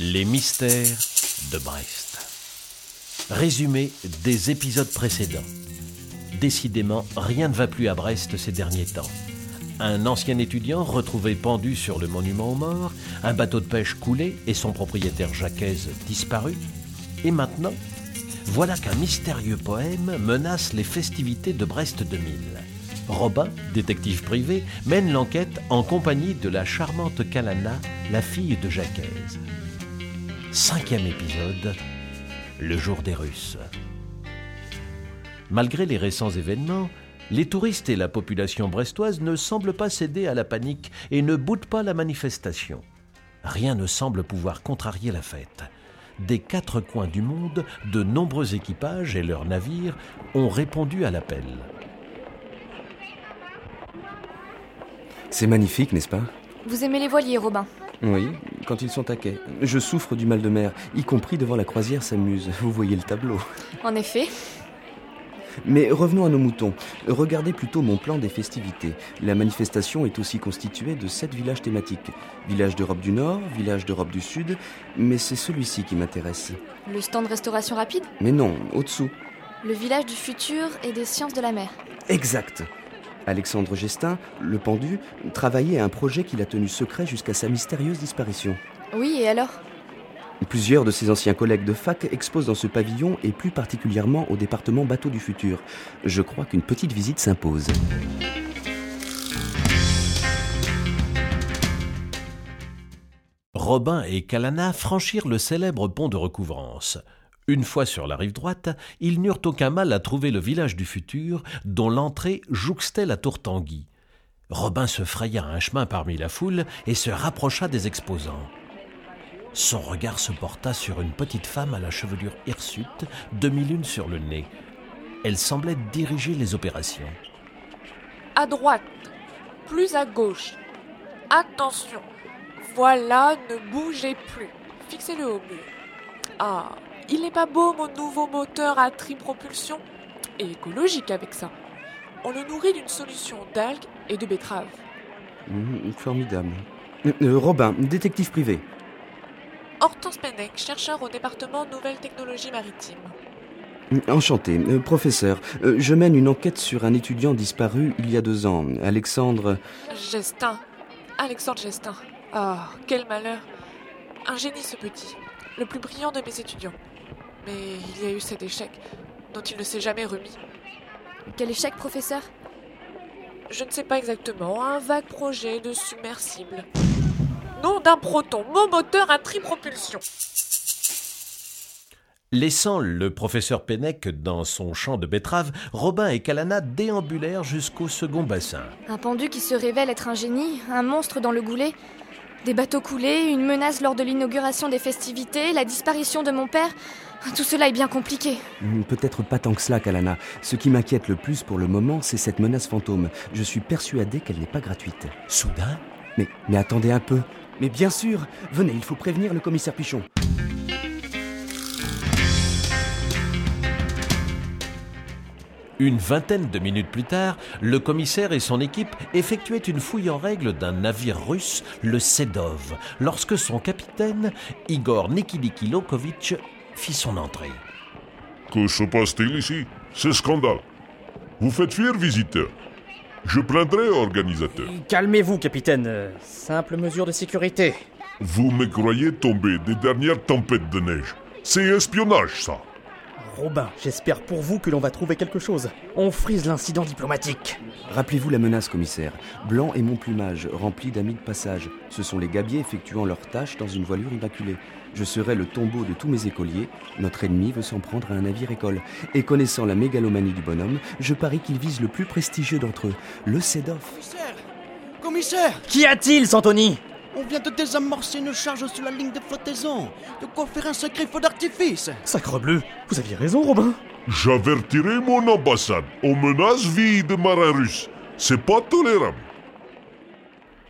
Les mystères de Brest. Résumé des épisodes précédents. Décidément, rien ne va plus à Brest ces derniers temps. Un ancien étudiant retrouvé pendu sur le monument aux morts, un bateau de pêche coulé et son propriétaire Jacquez disparu. Et maintenant, voilà qu'un mystérieux poème menace les festivités de Brest 2000. Robin, détective privé, mène l'enquête en compagnie de la charmante Kalana, la fille de Jacquez. Cinquième épisode, le jour des Russes. Malgré les récents événements, les touristes et la population brestoise ne semblent pas céder à la panique et ne boudent pas la manifestation. Rien ne semble pouvoir contrarier la fête. Des quatre coins du monde, de nombreux équipages et leurs navires ont répondu à l'appel. C'est magnifique, n'est-ce pas? Vous aimez les voiliers, Robin? Oui, quand ils sont à quai. Je souffre du mal de mer, y compris devant la croisière s'amuse. Vous voyez le tableau. En effet. Mais revenons à nos moutons. Regardez plutôt mon plan des festivités. La manifestation est aussi constituée de sept villages thématiques. Village d'Europe du Nord, village d'Europe du Sud, mais c'est celui-ci qui m'intéresse. Le stand restauration rapide? Mais non, au-dessous. Le village du futur et des sciences de la mer. Exact. Alexandre Gestin, le pendu, travaillait à un projet qu'il a tenu secret jusqu'à sa mystérieuse disparition. Oui, et alors? Plusieurs de ses anciens collègues de fac exposent dans ce pavillon et plus particulièrement au département bateau du futur. Je crois qu'une petite visite s'impose. Robin et Kalana franchirent le célèbre pont de recouvrance. Une fois sur la rive droite, ils n'eurent aucun mal à trouver le village du futur, dont l'entrée jouxtait la tour Tanguy. Robin se fraya un chemin parmi la foule et se rapprocha des exposants. Son regard se porta sur une petite femme à la chevelure hirsute, demi-lune sur le nez. Elle semblait diriger les opérations. À droite, plus à gauche. Attention, voilà, ne bougez plus. Fixez-le au mur. Ah, il n'est pas beau mon nouveau moteur à tripropulsion Et écologique avec ça. On le nourrit d'une solution d'algues et de betteraves. Mmh, formidable. Euh, euh, Robin, détective privé. Hortense Pennec, chercheur au département Nouvelles Technologies Maritimes. Enchanté. Euh, professeur, euh, je mène une enquête sur un étudiant disparu il y a deux ans, Alexandre... Gestin. Alexandre Gestin. Ah, quel malheur. Un génie ce petit. Le plus brillant de mes étudiants. Mais il y a eu cet échec, dont il ne s'est jamais remis. Quel échec, professeur? Je ne sais pas exactement. Un vague projet de submersible. Nom d'un proton, mon moteur à tripropulsion. Laissant le professeur Pennec dans son champ de betteraves, Robin et Kalana déambulèrent jusqu'au second bassin. Un pendu qui se révèle être un génie, un monstre dans le goulet. Des bateaux coulés, une menace lors de l'inauguration des festivités, la disparition de mon père. Tout cela est bien compliqué. Hmm, Peut-être pas tant que cela, Kalana. Ce qui m'inquiète le plus pour le moment, c'est cette menace fantôme. Je suis persuadé qu'elle n'est pas gratuite. Soudain, Mais, mais attendez un peu. Mais bien sûr Venez, il faut prévenir le commissaire Pichon. Une vingtaine de minutes plus tard, le commissaire et son équipe effectuaient une fouille en règle d'un navire russe, le Sedov, lorsque son capitaine, Igor Nikilikilokovitch, fit son entrée. Que se passe-t-il ici? C'est scandale. Vous faites fuir visiteur. Je plaindrai organisateur. Calmez-vous, capitaine. Simple mesure de sécurité. Vous me croyez tomber des dernières tempêtes de neige. C'est espionnage, ça. Robin, j'espère pour vous que l'on va trouver quelque chose. On frise l'incident diplomatique. Rappelez-vous la menace, commissaire. Blanc et mon plumage, rempli d'amis de passage. Ce sont les gabiers effectuant leurs tâches dans une voilure immaculée. Je serai le tombeau de tous mes écoliers. Notre ennemi veut s'en prendre à un navire-école. Et connaissant la mégalomanie du bonhomme, je parie qu'il vise le plus prestigieux d'entre eux, le Sedov. Commissaire Commissaire Qu'y a-t-il, Santoni? On vient de désamorcer une charge sur la ligne de flottaison. De quoi faire un sacré feu d'artifice Sacrebleu, vous aviez raison, Robin. J'avertirai mon ambassade. On menace vie de marins russes. C'est pas tolérable.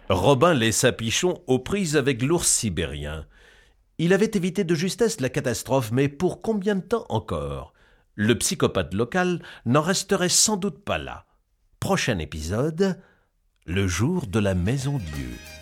Robin laissa Pichon aux prises avec l'ours sibérien. Il avait évité de justesse la catastrophe, mais pour combien de temps encore? Le psychopathe local n'en resterait sans doute pas là. Prochain épisode, le jour de la Maison Dieu.